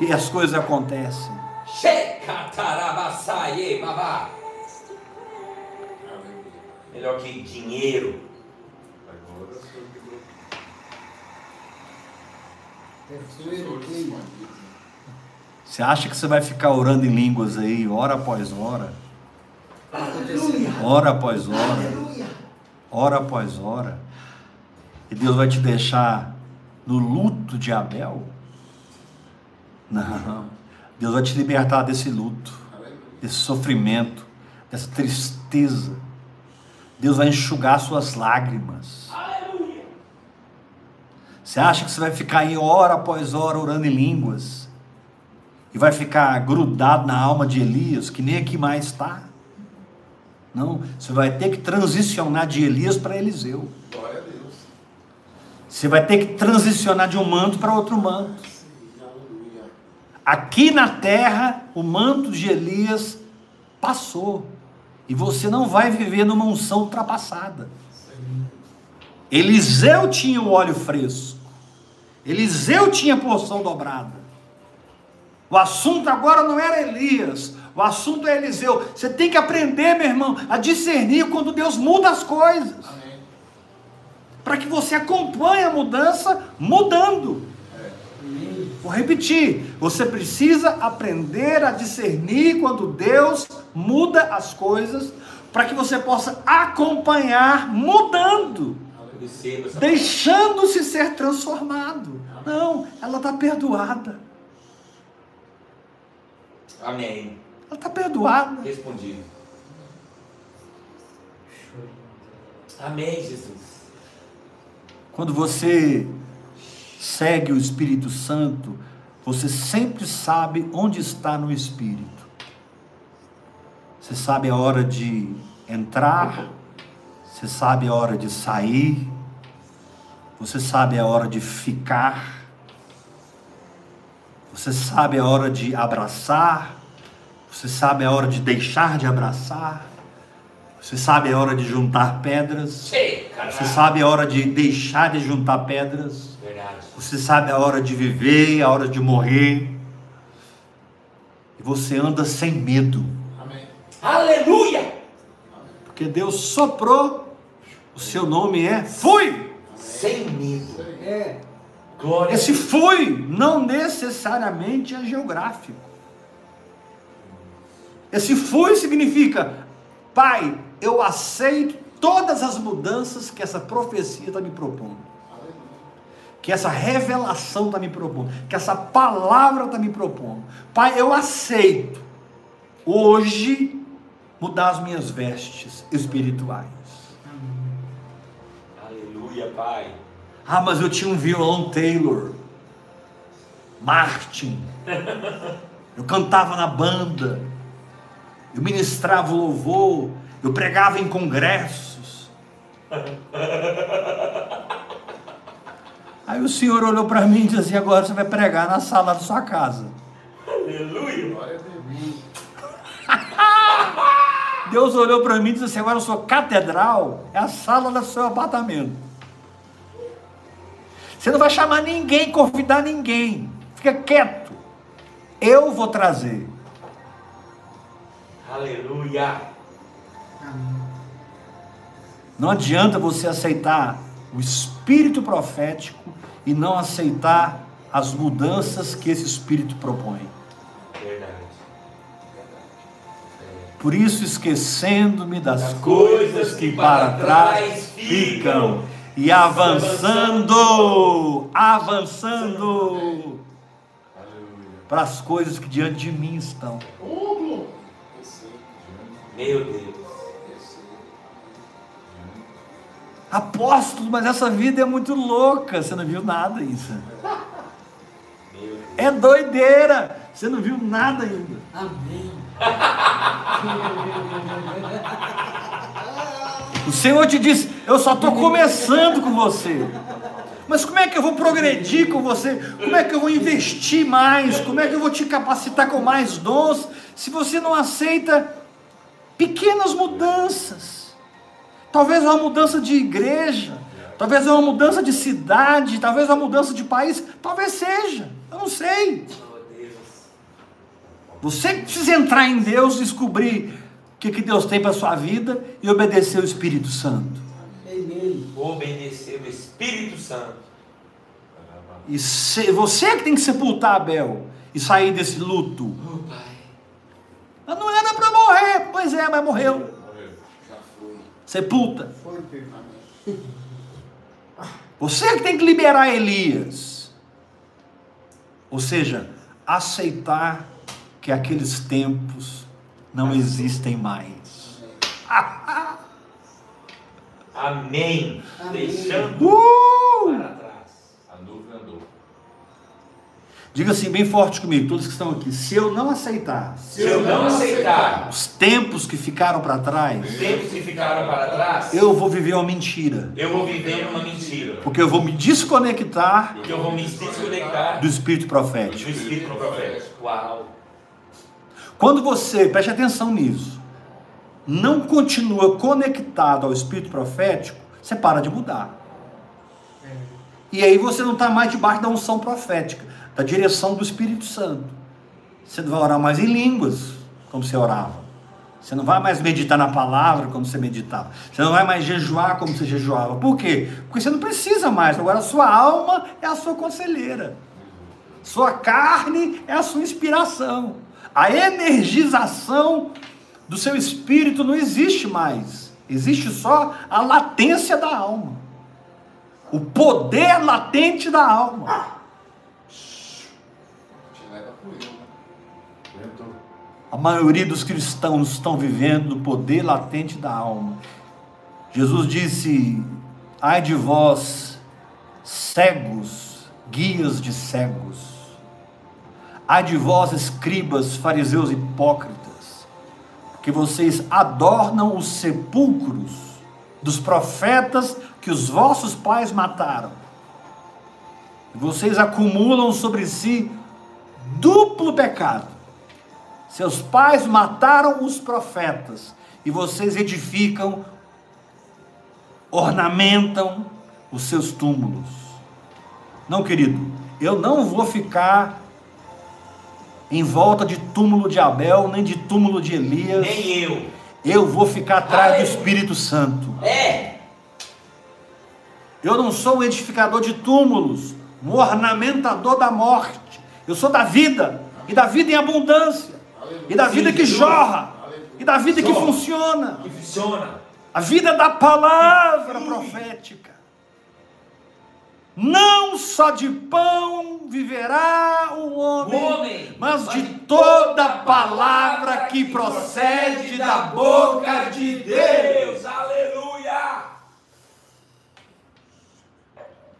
S1: e as coisas acontecem.
S2: Melhor que dinheiro.
S4: Agora sou eu
S3: É
S4: que
S3: zoeira,
S4: sou
S3: que-
S4: escondido.
S1: Você acha que você vai ficar orando em línguas aí, hora após hora, hora após hora, hora após hora, e Deus vai te deixar no luto de Abel? Não. Deus vai te libertar desse luto. Desse sofrimento, dessa tristeza. Deus vai enxugar suas lágrimas. Você acha que você vai ficar aí hora após hora orando em línguas e vai ficar grudado na alma de Elias, que nem aqui mais está? Não, você vai ter que transicionar de Elias para Eliseu.
S3: Glória a Deus.
S1: Você vai ter que transicionar de um manto para outro manto. Aqui na terra, o manto de Elias passou. E você não vai viver numa unção ultrapassada. Eliseu tinha o óleo fresco. Eliseu tinha porção dobrada. O assunto agora não era Elias. O assunto é Eliseu. Você tem que aprender, meu irmão, a discernir quando Deus muda as coisas. Para que você acompanhe a mudança mudando. Vou repetir, você precisa aprender a discernir quando Deus muda as coisas, para que você possa acompanhar mudando. Deixando-se ser transformado. Não, ela está perdoada.
S2: Amém.
S1: Ela está perdoada.
S2: Respondido. Amém, Jesus.
S1: Quando você segue o Espírito Santo, você sempre sabe onde está no Espírito. Você sabe a hora de entrar, você sabe a hora de sair, você sabe a hora de ficar, você sabe a hora de abraçar, você sabe a hora de deixar de abraçar, você sabe a hora de juntar pedras. Você sabe a hora de deixar de juntar pedras. Você sabe a hora de viver, a hora de morrer. E você anda sem medo.
S2: Aleluia!
S1: Porque Deus soprou, o seu nome é Fui.
S2: Sem medo.
S5: É.
S2: Glória.
S1: Esse fui não necessariamente é geográfico. Esse fui significa, Pai, eu aceito todas as mudanças que essa profecia está me propondo. Que essa revelação está me propondo. Que essa palavra está me propondo. Pai, eu aceito hoje mudar as minhas vestes espirituais.
S2: Aleluia, Pai.
S1: Ah, mas eu tinha um violão Taylor, Martin. Eu cantava na banda. Eu ministrava o louvor. Eu pregava em congressos. Aí o senhor olhou para mim e disse assim: agora você vai pregar na sala da sua casa.
S2: Aleluia.
S3: Deus.
S1: Olhou para mim e disse assim: agora a sua catedral é a sala do seu apartamento. Você não vai chamar ninguém, convidar ninguém. Fica quieto. Eu vou trazer.
S2: Aleluia.
S1: Não adianta você aceitar o espírito profético e não aceitar as mudanças que esse espírito propõe.
S2: Verdade.
S1: Por isso, esquecendo-me das coisas que para trás ficam e avançando, avançando para as coisas que diante de mim estão.
S2: Meu Deus.
S1: Apóstolo, mas essa vida é muito louca. Você não viu nada isso? É doideira. Você não viu nada ainda.
S5: Amém.
S1: O Senhor te disse: Eu só estou começando com você. Mas como é que eu vou progredir com você? Como é que eu vou investir mais? Como é que eu vou te capacitar com mais dons? Se você não aceita pequenas mudanças, talvez uma mudança de igreja, talvez uma mudança de cidade, talvez uma mudança de país, talvez seja, eu não sei. Você precisa entrar em Deus, descobrir o que, que Deus tem para a sua vida e obedecer o Espírito Santo.
S2: Obedecer o Espírito Santo.
S1: E se- você que tem que sepultar Abel e sair desse luto.
S2: Oh, Pai.
S1: Mas não era para morrer, pois é, mas morreu.
S4: Morreu.
S3: Já foi.
S1: Sepulta.
S5: Foi.
S1: Você que tem que liberar Elias. Ou seja, aceitar que aqueles tempos não existem mais.
S2: Amém.
S5: Amém.
S2: Deixando
S1: Uh!
S2: para trás.
S4: A nuvem andou.
S1: Diga assim bem forte comigo, todos que estão aqui. Se eu não aceitar
S2: Se eu não aceitar
S1: os tempos que ficaram para trás,
S2: os tempos que ficaram para trás,
S1: eu vou viver uma mentira.
S2: eu vou viver uma mentira.
S1: Porque eu vou me desconectar
S2: eu vou me desconectar
S1: do espírito
S2: do
S1: profético.
S2: Espírito profético. Uau.
S1: Quando você, preste atenção nisso, não continua conectado ao espírito profético, você para de mudar. E aí você não está mais debaixo da unção profética, da direção do Espírito Santo. Você não vai orar mais em línguas, como você orava. Você não vai mais meditar na palavra como você meditava. Você não vai mais jejuar como você jejuava. Por quê? Porque você não precisa mais. Agora a sua alma é a sua conselheira. Sua carne é a sua inspiração. A energização do seu espírito não existe mais. Existe só a latência da alma. O poder latente da alma. A maioria dos cristãos estão vivendo no poder latente da alma. Jesus disse: Ai de vós, cegos, guias de cegos. Ai de vós, escribas, fariseus hipócritas, porque vocês adornam os sepulcros dos profetas que os vossos pais mataram. Vocês acumulam sobre si duplo pecado. Seus pais mataram os profetas e vocês edificam, ornamentam os seus túmulos. Não, querido, eu não vou ficar em volta de túmulo de Abel, nem de túmulo de Elias.
S2: Nem eu.
S1: Eu vou ficar atrás do
S2: Aleluia.
S1: Espírito Santo.
S2: É.
S1: Eu não sou um edificador de túmulos, um ornamentador da morte. Eu sou da vida, e da vida em abundância, e da vida que jorra, e da vida que funciona.
S2: Que funciona.
S1: A vida da palavra profética. Não só de pão viverá o homem,
S2: O homem,
S1: mas
S2: mas
S1: de toda palavra que procede da boca de Deus.
S2: Aleluia.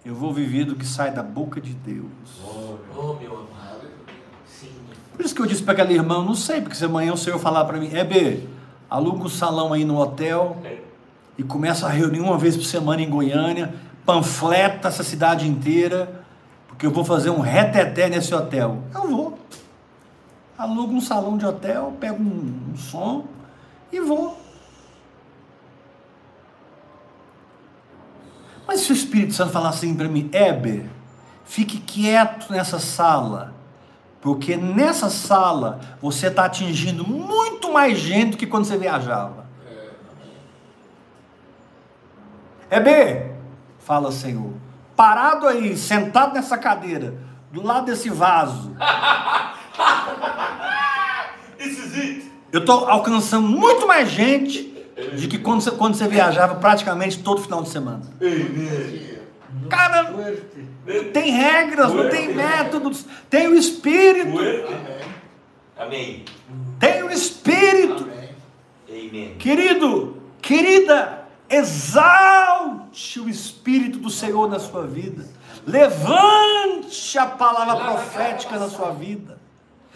S1: Eu vou viver do que sai da boca de Deus.
S2: Oh, meu amado. Sim.
S1: Por isso que eu disse para aquela irmã, não sei, porque se amanhã o Senhor falar para mim, Ebe, aluga um salão aí no hotel e começa a reunir uma vez por semana em Goiânia, panfleta essa cidade inteira, porque eu vou fazer um reteté nesse hotel. Eu vou. Alugo um salão de hotel, pego um, um som e vou. Mas se o Espírito Santo falar assim para mim, Heber, fique quieto nessa sala, porque nessa sala você está atingindo muito mais gente do que quando você viajava. Heber, fala Senhor, parado aí, sentado nessa cadeira, do lado desse vaso, eu estou alcançando muito mais gente do que quando você, quando você viajava praticamente todo final de semana. Cara, não tem regras, não tem métodos, tem o Espírito,
S2: Amém.
S1: tem o Espírito.
S3: Amém.
S1: Querido, querida, exalte o Espírito do Senhor na sua vida. Levante a palavra profética na sua vida.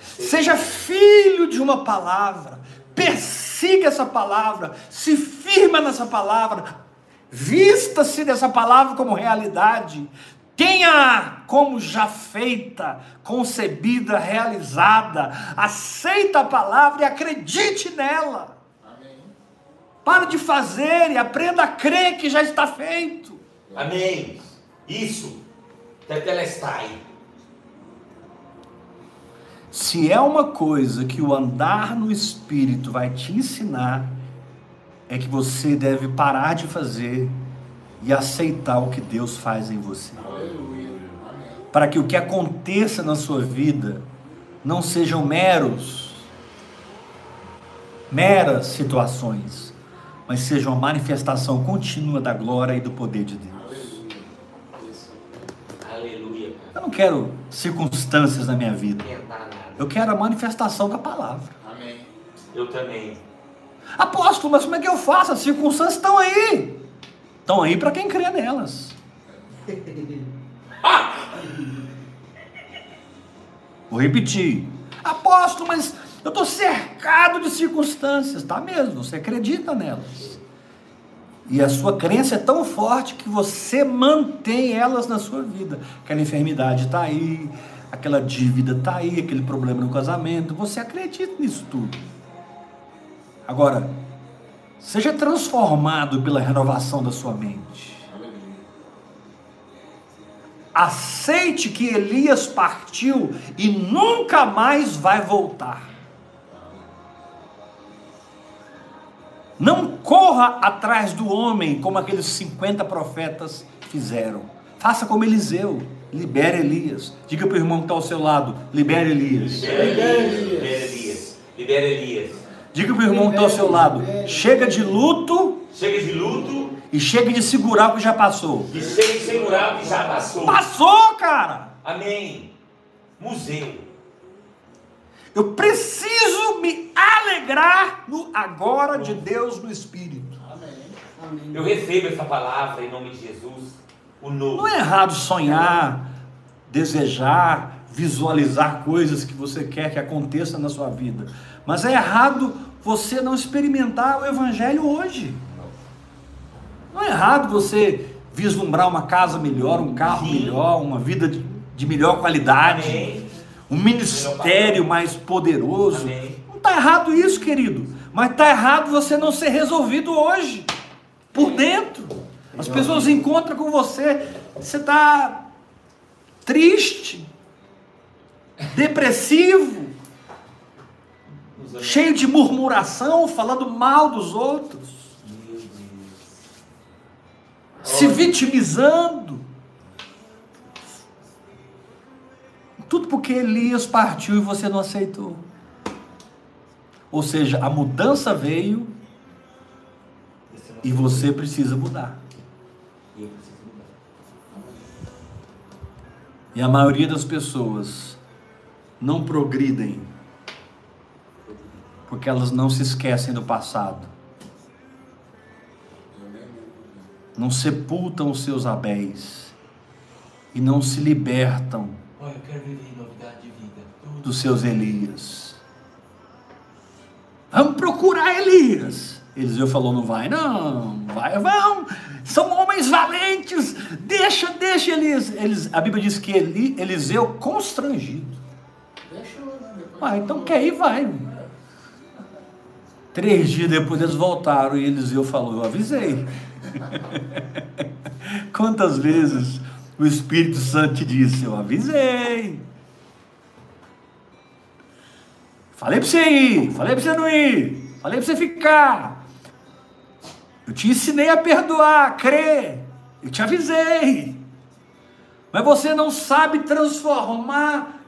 S1: Seja filho de uma palavra. Persiga essa palavra. Se firma nessa palavra. Vista-se dessa palavra como realidade. Tenha como já feita, concebida, realizada. Aceita a palavra e acredite nela. Para de fazer e aprenda a crer que já está feito.
S2: Amém. Isso. Tetelestai.
S1: Se é uma coisa que o andar no Espírito vai te ensinar, é que você deve parar de fazer e aceitar o que Deus faz em você.
S3: Aleluia.
S1: Para que o que aconteça na sua vida não sejam meros, meras situações, mas sejam a manifestação contínua da glória e do poder de Deus.
S3: Aleluia.
S1: Eu não quero circunstâncias na minha vida. Eu quero a manifestação da palavra.
S3: Amém.
S2: Eu também.
S1: Apóstolo, mas como é que eu faço? As circunstâncias estão aí. Estão aí para quem crê nelas. Vou repetir. Apóstolo, mas eu estou cercado de circunstâncias. Tá mesmo, você acredita nelas. E a sua crença é tão forte que você mantém elas na sua vida. Aquela enfermidade está aí, aquela dívida está aí, aquele problema no casamento. Você acredita nisso tudo. Agora, seja transformado pela renovação da sua mente. Aceite que Elias partiu e nunca mais vai voltar. Não corra atrás do homem como aqueles 50 profetas fizeram. Faça como Eliseu. Libere Elias. Diga para o irmão que está ao seu lado: libere Elias.
S2: Libera Elias. Libera Elias.
S1: Diga para o irmão que está ao seu lado: chega de luto
S2: Chega de luto
S1: E chega de segurar o que já passou.
S2: E chega de segurar o que já passou.
S1: Passou, cara!
S2: Amém. Museu.
S1: Eu preciso me alegrar no agora de Deus no Espírito.
S3: Amém. Amém.
S2: Eu recebo essa palavra em nome de Jesus. O novo.
S1: Não é errado sonhar, desejar, visualizar coisas que você quer que aconteça na sua vida. Mas é errado você não experimentar o Evangelho hoje. Não é errado você vislumbrar uma casa melhor, um carro
S2: Sim.
S1: melhor, uma vida de, de melhor qualidade,
S2: Amém.
S1: Um ministério mais poderoso. Não está errado isso, querido. Mas está errado você não ser resolvido hoje, por dentro. As pessoas encontram com você, você está triste, depressivo, cheio de murmuração, falando mal dos outros, se vitimizando. Tudo porque Elias partiu e você não aceitou. Ou seja, a mudança veio e você precisa mudar. E a maioria das pessoas não progridem porque elas não se esquecem do passado. Não sepultam os seus abéis e não se libertam
S2: Olha, eu quero viver em novidade de vida.
S1: Dos seus Elias. Vamos procurar Elias. Eliseu falou: não vai, não, vai, vão. São homens valentes. Deixa, deixa Elias. Elis, a Bíblia diz que Eli, Eliseu constrangido.
S3: Deixou, né?
S1: Ah, então quer ir, vai. Três dias depois eles voltaram e Eliseu falou: Eu avisei. Quantas vezes o Espírito Santo te disse: Eu avisei. Falei para você ir, falei para você não ir, falei para você ficar. Eu te ensinei a perdoar, a crer. Eu te avisei. Mas você não sabe transformar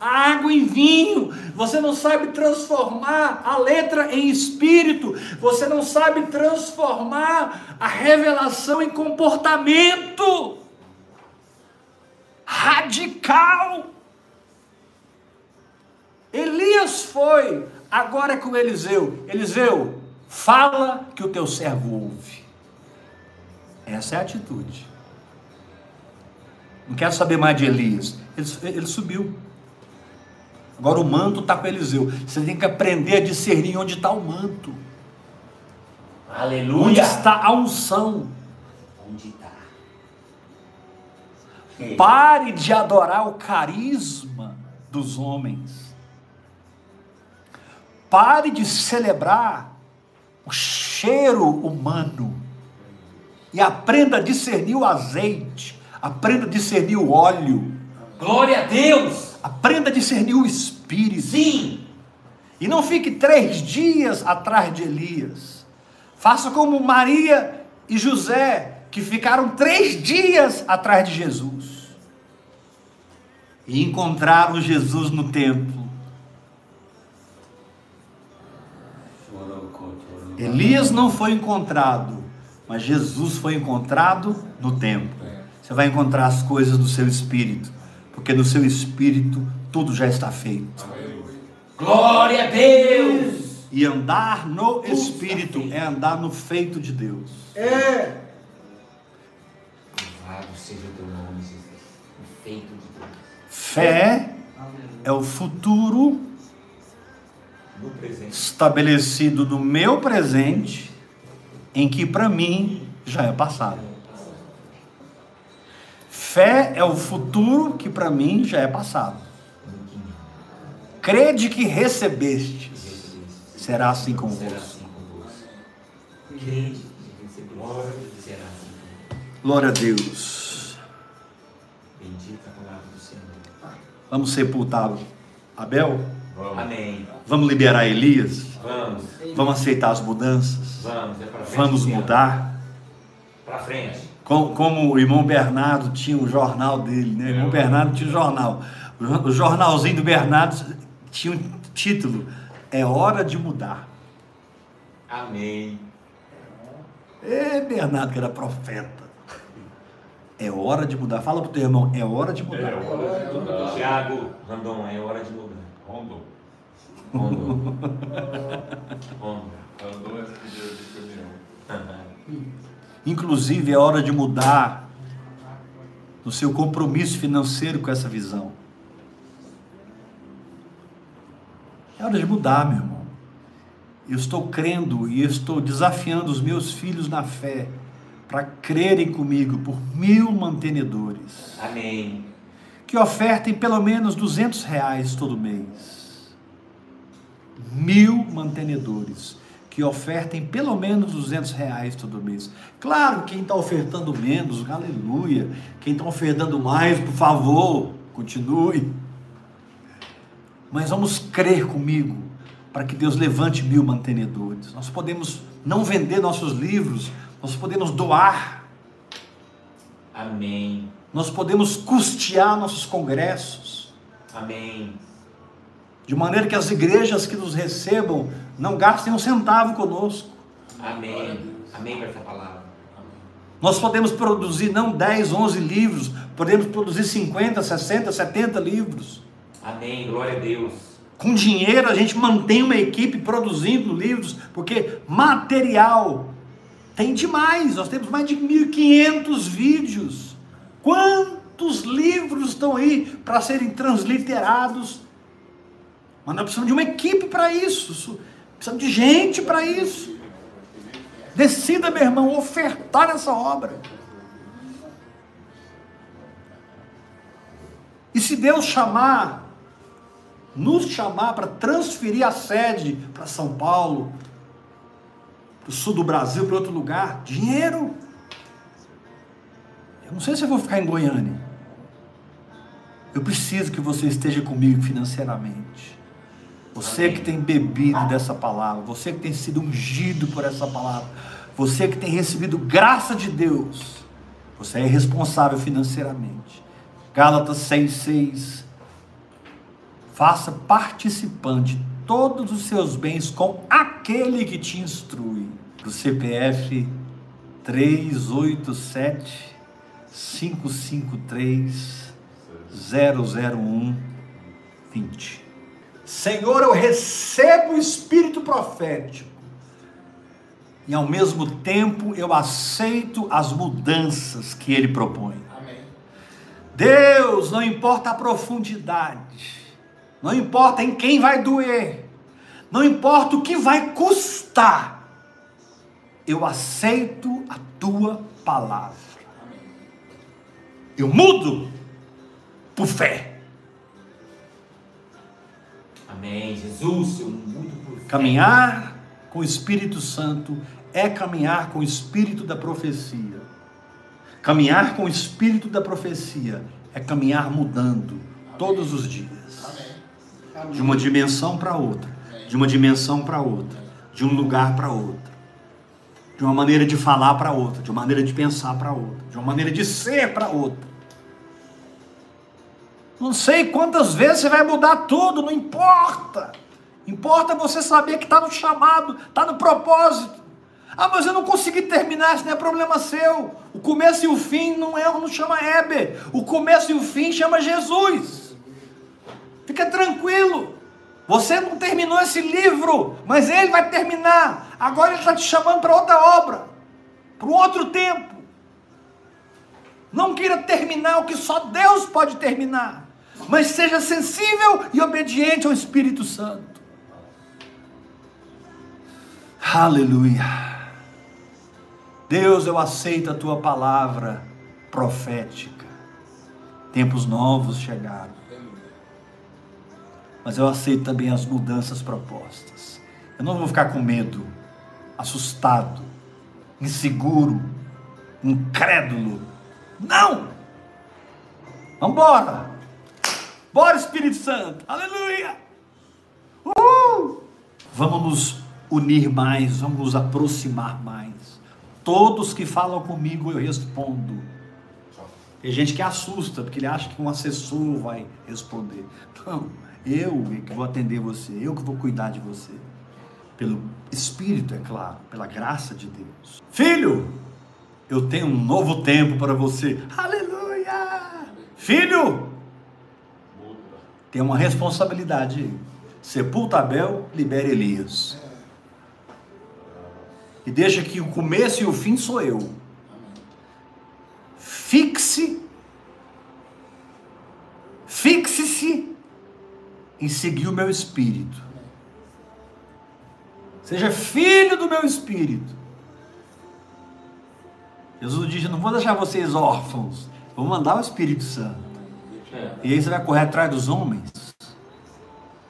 S1: a água em vinho, você não sabe transformar a letra em espírito, você não sabe transformar a revelação em comportamento radical. Elias foi, agora é com Eliseu. Eliseu, fala que o teu servo ouve. Essa é a atitude. Não quero saber mais de Elias. Ele, ele subiu. Agora o manto está com Eliseu. Você tem que aprender a discernir onde está o manto. Onde
S2: Aleluia.
S1: está a unção.
S2: Onde?
S1: Pare de adorar o carisma dos homens. Pare de celebrar o cheiro humano. E aprenda a discernir o azeite. Aprenda a discernir o óleo.
S2: Glória a Deus.
S1: Aprenda a discernir o espírito.
S2: Sim.
S1: E não fique três dias atrás de Elias. Faça como Maria e José, que ficaram três dias atrás de Jesus. E encontraram Jesus no templo. Elias não foi encontrado, mas Jesus foi encontrado no templo. Você vai encontrar as coisas do seu espírito, porque no seu espírito tudo já está feito.
S2: Glória a Deus.
S1: E andar no Espírito é andar no feito de Deus.
S2: Louvado seja o teu nome, Jesus. O feito de Deus.
S1: Fé é o futuro estabelecido no meu presente, em que para mim já é passado. Fé é o futuro que para mim já é passado. Crede que recebeste, será assim convosco.
S2: assim. Crede que recebeu. Será assim.
S1: Glória a Deus.
S2: Bendita a palavra do Senhor.
S1: Vamos sepultar Abel?
S2: Amém.
S1: Vamos liberar Elias?
S2: Vamos.
S1: Vamos aceitar as mudanças?
S2: Vamos. É pra frente.
S1: Vamos mudar?
S2: Pra frente.
S1: Como, como o irmão Bernardo tinha o jornal dele, né? O irmão Bernardo tinha o jornal. O jo- O jornalzinho do Bernardo tinha um título: É hora de mudar.
S2: Amém.
S1: É, Bernardo, que era profeta. É hora de mudar. Fala pro teu irmão, é hora de mudar.
S4: É hora de mudar.
S2: Tiago, Randon, é hora de mudar.
S4: Rondon.
S2: Rondon. Rondon.
S4: Rondon é de de caminhão.
S1: Inclusive, é hora de mudar no seu compromisso financeiro com essa visão. É hora de mudar, meu irmão. Eu estou crendo e estou desafiando os meus filhos na fé para crerem comigo por mil mantenedores
S2: Amém.
S1: que ofertem pelo menos 200 reais todo mês. Mil mantenedores que ofertem pelo menos 200 reais todo mês. Claro, quem está ofertando menos, aleluia. Quem está ofertando mais, por favor, continue. Mas vamos crer comigo para que Deus levante mil mantenedores. Nós podemos não vender nossos livros, nós podemos doar,
S2: Amém.
S1: nós podemos custear nossos congressos,
S2: Amém.
S1: de maneira que as igrejas que nos recebam não gastem um centavo conosco.
S2: Amém. Amém para essa palavra.
S1: Nós podemos produzir não 10, 11 livros, podemos produzir 50, 60, 70 livros.
S2: Amém. Glória a Deus.
S1: Com dinheiro a gente mantém uma equipe produzindo livros, porque material tem demais. Nós temos mais de 1.500 vídeos. Quantos livros estão aí para serem transliterados? Mas nós precisamos de uma equipe para isso. Precisamos de gente para isso. Decida, meu irmão, ofertar essa obra. E se Deus chamar, nos chamar para transferir a sede para São Paulo, o sul do Brasil, para outro lugar, dinheiro. Eu não sei se eu vou ficar em Goiânia. Eu preciso que você esteja comigo financeiramente. Você que tem bebido dessa palavra, você que tem sido ungido por essa palavra, você que tem recebido graça de Deus, você é responsável financeiramente. Gálatas 6,6. Faça participante todos os seus bens com aquele que te instrui. O CPF 387 553 001 20. Senhor, eu recebo o espírito profético e ao mesmo tempo eu aceito as mudanças que ele propõe.
S3: Amém.
S1: Deus, não importa a profundidade, não importa em quem vai doer, não importa o que vai custar, eu aceito a tua palavra. Eu mudo por fé.
S2: Amém. Jesus, eu mudo por fé.
S1: Caminhar com o Espírito Santo é caminhar com o Espírito da profecia. Caminhar com o Espírito da profecia é caminhar mudando todos os dias. De uma dimensão para outra, de uma dimensão para outra, de um lugar para outra, de uma maneira de falar para outra, de uma maneira de pensar para outra, de uma maneira de ser para outra. Não sei quantas vezes você vai mudar tudo, não importa. Importa você saber que está no chamado, está no propósito. Ah, mas eu não consegui terminar, isso não é problema seu. O começo e o fim não é, não chama Heber. O começo e o fim chama Jesus. Fica tranquilo. Você não terminou esse livro, mas ele vai terminar. Agora ele está te chamando para outra obra, para um outro tempo. Não queira terminar o que só Deus pode terminar, mas seja sensível e obediente ao Espírito Santo. Aleluia. Deus, eu aceito a tua palavra profética. Tempos novos chegaram mas eu aceito também as mudanças propostas. Eu não vou ficar com medo, assustado, inseguro, incrédulo. Não! Vamos embora! Bora, Espírito Santo! Aleluia! Uh! Vamos nos unir mais, vamos nos aproximar mais. Todos que falam comigo eu respondo. Tem gente que assusta, porque ele acha que um assessor vai responder. Eu que vou atender você, eu que vou cuidar de você. Pelo Espírito, é claro, pela graça de Deus. Filho, eu tenho um novo tempo para você. Aleluia! Filho, tem uma responsabilidade. Sepulta Abel, libera Elias. E deixa que o começo e o fim sou eu. Fixe, fixe-se em seguir o meu espírito. Seja filho do meu espírito. Jesus diz: Não vou deixar vocês órfãos, vou mandar o Espírito Santo. E aí você vai correr atrás dos homens?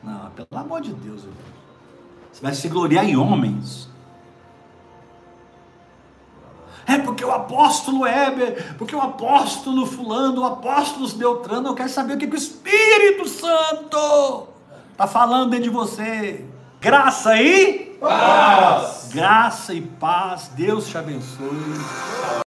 S1: Não, pelo amor de Deus, você vai se gloriar em homens. É porque o apóstolo Heber, porque o apóstolo Fulano, o apóstolo Beltrano, eu quero saber o que, que o Espírito Santo está falando dentro de você. Graça e
S3: Paz.
S1: graça e paz. Deus te abençoe.